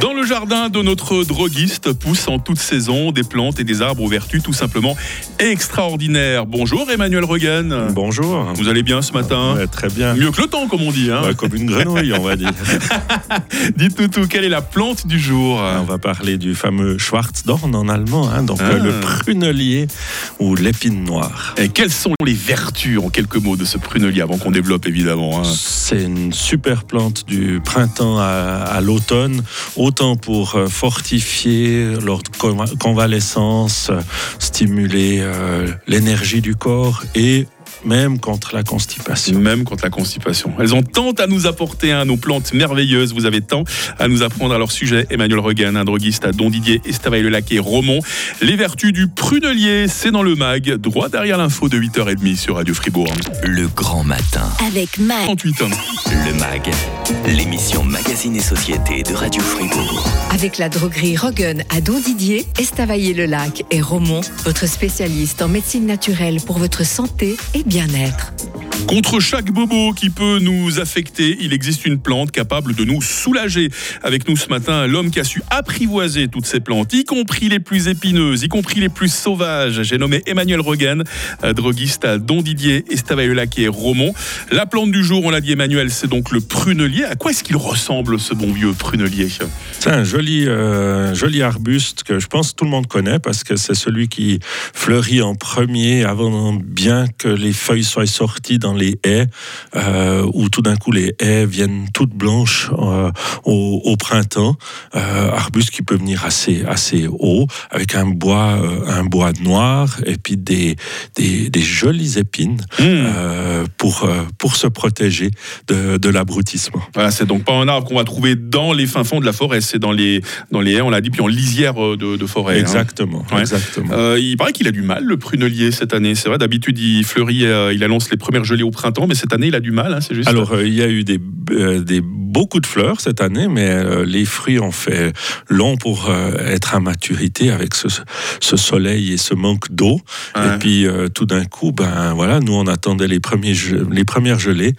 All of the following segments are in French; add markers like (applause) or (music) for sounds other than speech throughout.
Dans le jardin de notre droguiste poussent en toute saison des plantes et des arbres aux vertus tout simplement extraordinaires. Bonjour Emmanuel Regan. Bonjour. Vous allez bien ce matin? Ouais, Très bien. Mieux que le temps comme on dit. Hein? Comme une grenouille, on va dire. (laughs) Dites-nous tout, quelle est la plante du jour? On va parler du fameux Schwarzdorn en allemand, hein, donc Ah. le prunelier ou l'épine noire. Et quelles sont les vertus en quelques mots de ce prunelier avant qu'on développe évidemment hein? C'est une super plante du printemps à, à l'automne, autant pour euh, fortifier conva- convalescence, euh, stimuler euh, l'énergie du corps et même contre la constipation. Même contre la constipation. Elles ont tant à nous apporter, hein, nos plantes merveilleuses. Vous avez tant à nous apprendre à leur sujet. Emmanuel Regan, un droguiste à Don Didier, Estavayer-le-Lac et Romont. Les vertus du prunelier, c'est dans le mag, droit derrière l'info de 8h30 sur Radio Fribourg. Le grand matin. Avec Mag. 38 ans. Le MAG, l'émission Magazine et Société de Radio Fribourg. Avec la droguerie Rogan à Don Didier, Estavayer-le-Lac et Romont, votre spécialiste en médecine naturelle pour votre santé et bien-être. Contre chaque bobo qui peut nous affecter, il existe une plante capable de nous soulager. Avec nous ce matin, l'homme qui a su apprivoiser toutes ces plantes, y compris les plus épineuses, y compris les plus sauvages. J'ai nommé Emmanuel Regan, euh, droguiste à Don Didier, Estavayer-le-Lac et Romont. La plante du jour, on l'a dit Emmanuel, c'est donc le prunelier. À quoi est-ce qu'il ressemble ce bon vieux prunelier? C'est un joli, euh, joli arbuste que je pense tout le monde connaît parce que c'est celui qui fleurit en premier avant bien que les feuilles soient sorties les haies, euh, où tout d'un coup les haies viennent toutes blanches euh, au, au printemps. Euh, arbuste qui peut venir assez, assez haut, avec un bois, un bois noir et puis des, des, des jolies épines euh, pour, pour se protéger de, de l'abrutissement. Voilà, c'est donc pas un arbre qu'on va trouver dans les fins fonds de la forêt, c'est dans les, dans les haies, on l'a dit, puis en lisière de, de forêt. hein. Exactement, Ouais. exactement. Il paraît qu'il a du mal, le prunelier, cette année. C'est vrai, d'habitude, il fleurit, il annonce les premières gelées au printemps, mais cette année, il a du mal, hein, c'est juste. Alors, euh, il y a eu des, euh, des, beaucoup de fleurs cette année, mais euh, les fruits ont fait long pour être à maturité avec ce, ce soleil et ce manque d'eau. Ouais. Et puis, tout d'un coup, ben voilà, nous on attendait les, premiers les premières gelées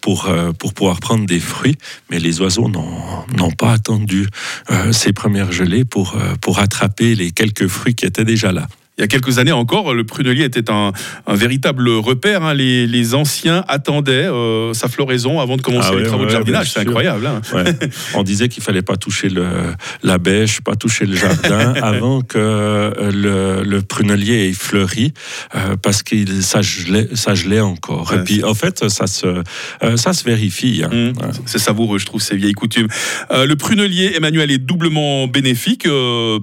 pour, pour pouvoir prendre des fruits, mais les oiseaux n'ont n'ont pas attendu ces premières gelées pour, pour attraper les quelques fruits qui étaient déjà là. Il y a quelques années encore, le prunelier était un, un véritable repère. hein. Les, les anciens attendaient euh, sa floraison avant de commencer Ah les ouais, travaux de jardinage. C'est incroyable. hein. Ouais. (laughs) On disait qu'il fallait pas toucher le, la bêche, pas toucher le jardin (laughs) avant que euh, le, le prunelier ait fleuri, euh, parce que ça gelait, ça gelait encore. Et puis, en fait, ça se, euh, ça se vérifie. hein. Ouais. C'est savoureux, je trouve, ces vieilles coutumes. Le prunelier, Emmanuel, est doublement bénéfique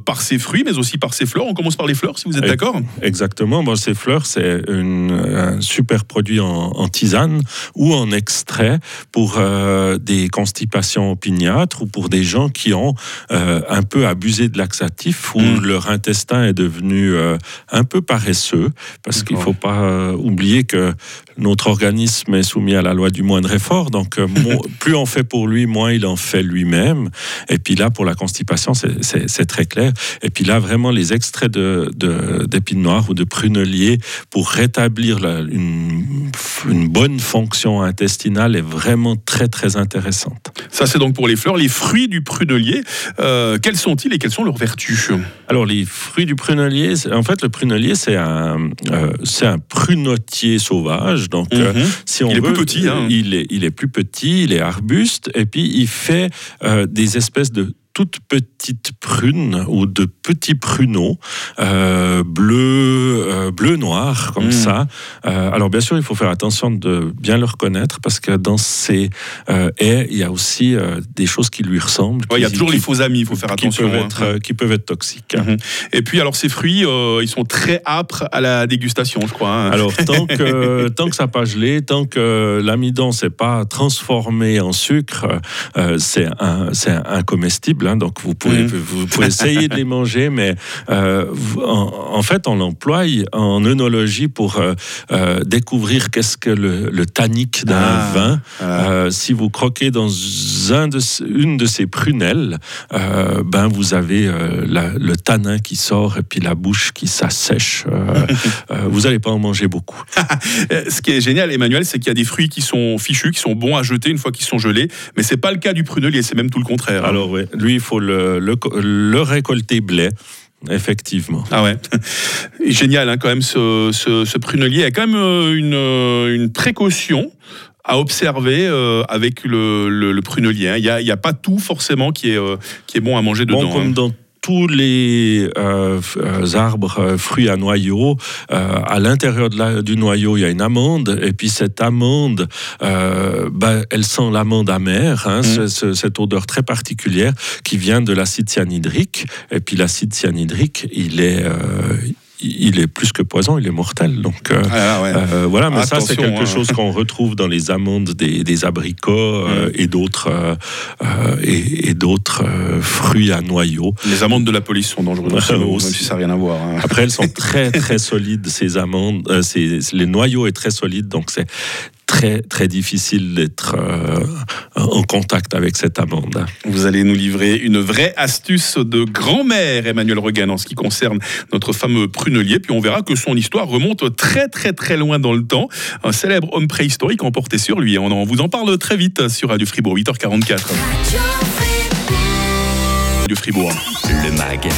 par ses fruits, mais aussi par ses fleurs. On commence par les fleurs, si vous êtes D'accord Exactement. Bon, ces fleurs, c'est un super produit en, en tisane ou en extrait pour euh, des constipations opiniâtres ou pour des gens qui ont euh, un peu abusé de laxatifs ou Mm. leur intestin est devenu euh, un peu paresseux. Parce qu'il ne faut pas oublier que notre organisme est soumis à la loi du moindre effort. Donc, (laughs) plus on fait pour lui, moins il en fait lui-même. Et puis là, pour la constipation, c'est- très clair. Et puis là, vraiment, les extraits de- de- d'épines noires ou de prunelier pour rétablir la- une, une bonne fonction intestinale est vraiment très, très intéressante. Ça, c'est donc pour les fleurs. Les fruits du prunelier, euh, quels sont-ils et quelles sont leurs vertus? Alors, les fruits du prunelier, en fait, le prunelier, c'est un, euh, c'est un prunotier sauvage. Donc, euh, Mhm. si on Il est veut, plus petit, hein. il, est, il est plus petit, il est arbuste, et puis il fait euh, des espèces de toutes petites prunes ou de petits pruneaux euh, bleus, euh, bleu noir comme Mm. ça. Euh, alors bien sûr, il faut faire attention de bien le reconnaître parce que dans ces euh, haies, il y a aussi des choses qui lui ressemblent. Ouais, Il y a qui- toujours qui- les faux amis, il faut faire qui attention. peuvent hein. être, qui peuvent être toxiques. Mhm. Et puis, alors, ces fruits, ils sont très âpres à la dégustation, je crois. hein. Alors, tant (laughs) que, tant que ça n'a pas gelé, tant que l'amidon s'est pas transformé en sucre, c'est un, c'est un- incomestible. Hein, donc vous pouvez, Mhm. vous pouvez essayer de les manger, mais euh, en, en fait, on l'emploie en œnologie pour euh, euh, découvrir qu'est-ce que le, le tannique d'un Ah, vin. si vous croquez dans un de, ce- une de ces prunelles, ben vous avez la- le tanin qui sort et puis la bouche qui s'assèche. (laughs) Vous n'allez pas en manger beaucoup. (laughs) Ce qui est génial, Emmanuel, c'est qu'il y a des fruits qui sont fichus, qui sont bons à jeter une fois qu'ils sont gelés, mais c'est pas le cas du prunelier, c'est même tout le contraire. hein. Alors, lui, il faut le, le, le récolter blé. Effectivement. Ah ouais, (laughs) génial hein, quand même ce, ce, ce prunelier. Il y a quand même euh, une, euh, une précaution à observer euh, avec le, le, le prunelier. hein. Il n'y a, pas tout forcément qui est, euh, qui est bon à manger dedans. Bon, comme hein. dans tous les euh, euh, arbres, euh, fruits à noyau, euh, à l'intérieur du noyau, il y a une amande, et puis cette amande, euh, ben, elle sent l'amande amère, hein, ce- cette odeur très particulière qui vient de l'acide cyanhydrique, et puis l'acide cyanhydrique, il est, il est plus que poison, il est mortel, donc... euh, Ah, ouais. euh, voilà, mais ça c'est quelque hein. chose qu'on retrouve dans les amandes des, des abricots euh, et d'autres et, et d'autres fruits à noyaux. Les amendes de la police sont dangereuses aussi, (laughs) même si ça n'a rien à voir. hein. Après, elles sont (laughs) très très solides ces amandes. ces- les noyaux est très solide, donc c'est très très difficile d'être euh, en contact avec cette amande. Vous allez nous livrer une vraie astuce de grand-mère, Emmanuel Regan, en ce qui concerne notre fameux prunelier. Puis on verra que son histoire remonte très très très loin dans le temps. Un célèbre homme préhistorique emporté sur lui. On en vous en parle très vite sur Radio Fribourg, 8h44. Radio Fribourg. Le MAG,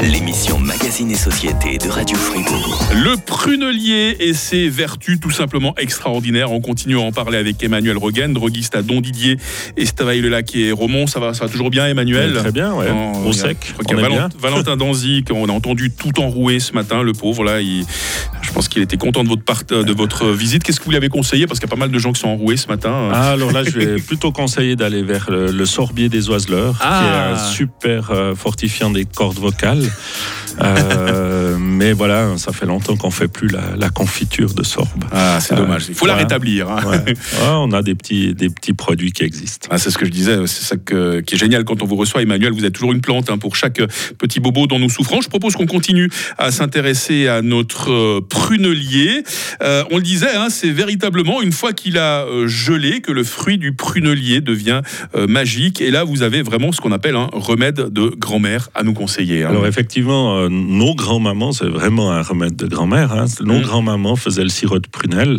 l'émission Magazine et Société de Radio Fribourg. Le prunelier et ses vertus tout simplement extraordinaires. On continue à en parler avec Emmanuel Regan, droguiste à Don Didier, Estavayer-le-Lac et Romont. Ça va, ça va toujours bien, Emmanuel Très bien, ouais. A- sec, on est bien. Valent- (laughs) Valentin Danzy, qu'on a entendu tout enroué ce matin, le pauvre. Là, il- je pense qu'il était content de votre, part- de votre visite. Qu'est-ce que vous lui avez conseillé? Parce qu'il y a pas mal de gens qui sont enroués ce matin. Ah, alors là, je vais plutôt conseiller d'aller vers le, le sorbier des oiseleurs, Ah. qui est un super euh, fortifiant des cordes vocales. Euh, (laughs) mais voilà, ça fait longtemps qu'on fait plus la, la confiture de sorbe. Ah, c'est Euh, dommage. Il faut la rétablir. hein. Ouais. Ouais, on a des petits, des petits produits qui existent. Ah, c'est ce que je disais, c'est ça que- qui est génial quand on vous reçoit, Emmanuel. Vous êtes toujours une plante hein, pour chaque petit bobo dont nous souffrons. Je propose qu'on continue à s'intéresser à notre euh, prunelier. Euh, on le disait, hein, c'est véritablement une fois qu'il a euh, gelé que le fruit du prunelier devient euh, magique. Et là, vous avez vraiment ce qu'on appelle un remède de grand-mère à nous conseiller. hein. Alors effectivement, euh, nos grands-mamans, c'est vraiment un remède de grand-mère. hein. Nos Mm. grands-mamans faisaient le sirop de prunelle.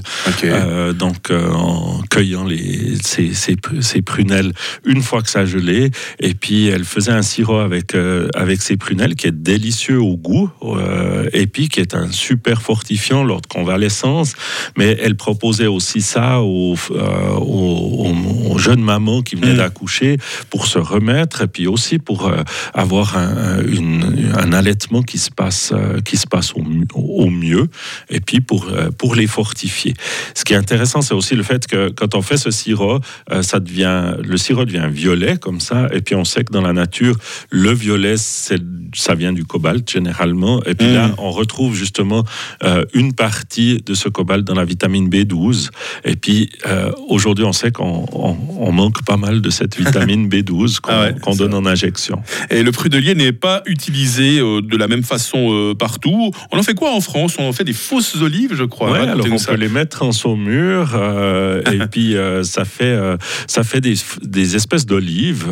Euh, donc euh, en cueillant les, ces, ces, ces prunelles une fois que ça gelé, et puis elle faisait un sirop avec, avec ces prunelles qui est délicieux au goût, et puis qui est un super fortifiant lors de convalescence, mais elle proposait aussi ça aux, aux, aux- aux jeunes mamans qui venaient Mm. d'accoucher pour se remettre, et puis aussi pour euh, avoir un, une- un allaitement qui se passe, euh, qui se passe au, mi- au mieux, et puis pour, euh, pour les fortifier. Ce qui est intéressant, c'est aussi le fait que quand on fait ce sirop, ça devient, le sirop devient violet comme ça, et puis on sait que dans la nature, le violet, c'est- ça vient du cobalt généralement, et puis Mm. là, on retrouve justement une partie de ce cobalt dans la vitamine B12, et puis aujourd'hui, on sait qu'on on- manque pas mal de cette vitamine (laughs) B12 qu'on Ah ouais, donne en injection. Et le prunelier n'est pas utilisé euh, de la même façon euh, partout. On en fait quoi en France? On en fait des fausses olives, je crois. Ouais, alors on ça. peut les mettre en saumure euh, et (laughs) puis ça fait ça fait des, des espèces d'olives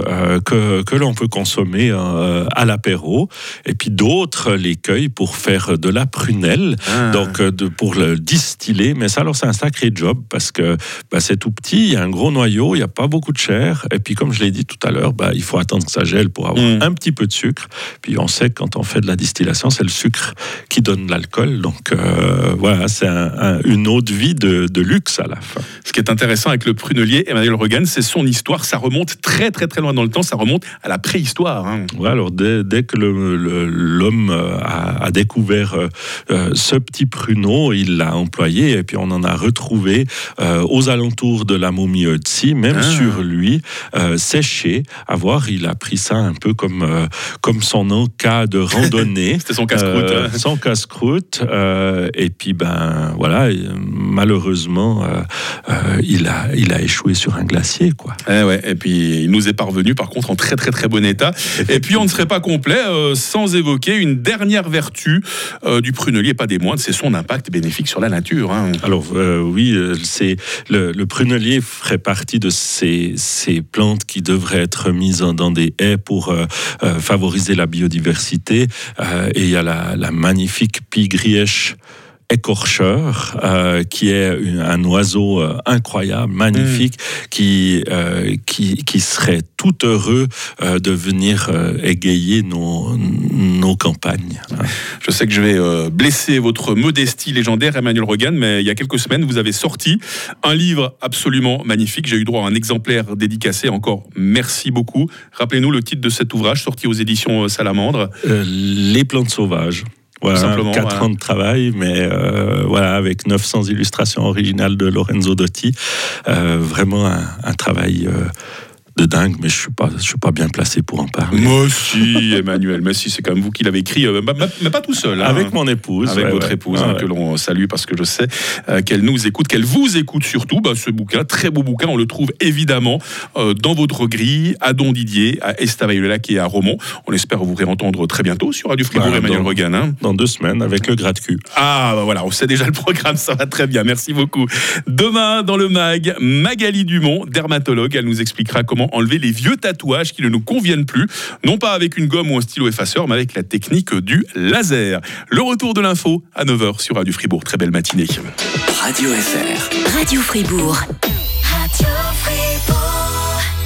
que, que l'on peut consommer à l'apéro et puis d'autres les cueillent pour faire de la prunelle Ah. donc de, pour le distiller mais ça alors c'est un sacré job parce que bah, c'est tout petit il y a un gros noyau il n'y a pas beaucoup de chair et puis comme je l'ai dit tout à l'heure bah, il faut attendre que ça gèle pour avoir Mm. un petit peu de sucre puis on sait que quand on fait de la distillation c'est le sucre qui donne l'alcool donc euh, voilà c'est un- un- une eau de vie de, de luxe à la fin Ce qui est intéressant avec le prunelier, Emmanuel Regan, c'est son histoire. Ça remonte très très très loin dans le temps. Ça remonte à la préhistoire. hein. Ouais, alors dès, dès que l'homme euh, a, a découvert euh, euh, ce petit pruneau, il l'a employé et puis on en a retrouvé euh, aux alentours de la momie Ötzi, même Ah. sur lui, euh, séché. À voir, il a pris ça un peu comme, euh, comme son nom cas de (laughs) randonnée. C'était son casse-croûte. Euh, hein. Son casse-croûte. euh, et puis, ben voilà, malheureusement, il, a, il a échoué sur un glacier. Quoi. Eh ouais, et puis il nous est parvenu par contre en très très très bon état. Et puis on ne serait pas complet sans évoquer une dernière vertu du prunelier, pas des moindres, c'est son impact bénéfique sur la nature. hein. Alors oui, c'est le, le prunelier ferait partie de ces, plantes qui devraient être mises dans des haies pour euh, euh, favoriser la biodiversité. Euh, et il y a la, la magnifique pigrièche écorcheur, euh, qui est une- un oiseau euh, incroyable, magnifique, qui, euh, qui, qui serait tout heureux euh, de venir égayer nos, nos campagnes. Je sais que je vais blesser votre modestie légendaire, Emmanuel Regan, mais il y a quelques semaines, vous avez sorti un livre absolument magnifique. J'ai eu droit à un exemplaire dédicacé. Encore merci beaucoup. Rappelez-nous le titre de cet ouvrage sorti aux éditions Salamandre. Les plantes sauvages. Voilà, simplement, 4 voilà. ans de travail, mais euh, voilà, avec 900 illustrations originales de Lorenzo Dotti. Euh, vraiment un, un travail euh, de dingue, mais je ne suis, pas- je suis pas bien placé pour en parler. Moi si, Emmanuel, mais si, c'est quand même vous qui l'avez écrit, euh, mais- pas tout seul. hein. Avec mon épouse. avec ouais, votre ouais. épouse, Ah, hein, ouais. que l'on salue parce que je sais euh, qu'elle nous écoute, qu'elle vous écoute surtout. Bah, ce bouquin, très beau bouquin, on le trouve évidemment euh, dans votre grille à Don Didier, à Estavayer-le-Lac et à Romont. On espère vous réentendre très bientôt sur Radio Fribourg, Bah, Emmanuel dans- Regan. hein. Dans deux semaines, avec le gras de cul. Ah, bah voilà, on sait déjà le programme, ça va très bien, merci beaucoup. Demain, dans le MAG, Magali Dumont, dermatologue, elle nous expliquera enlever les vieux tatouages qui ne nous conviennent plus, non pas avec une gomme ou un stylo effaceur, mais avec la technique du laser. Le retour de l'info à 9h sur Radio Fribourg. Très belle matinée. Radio FR. Radio Fribourg.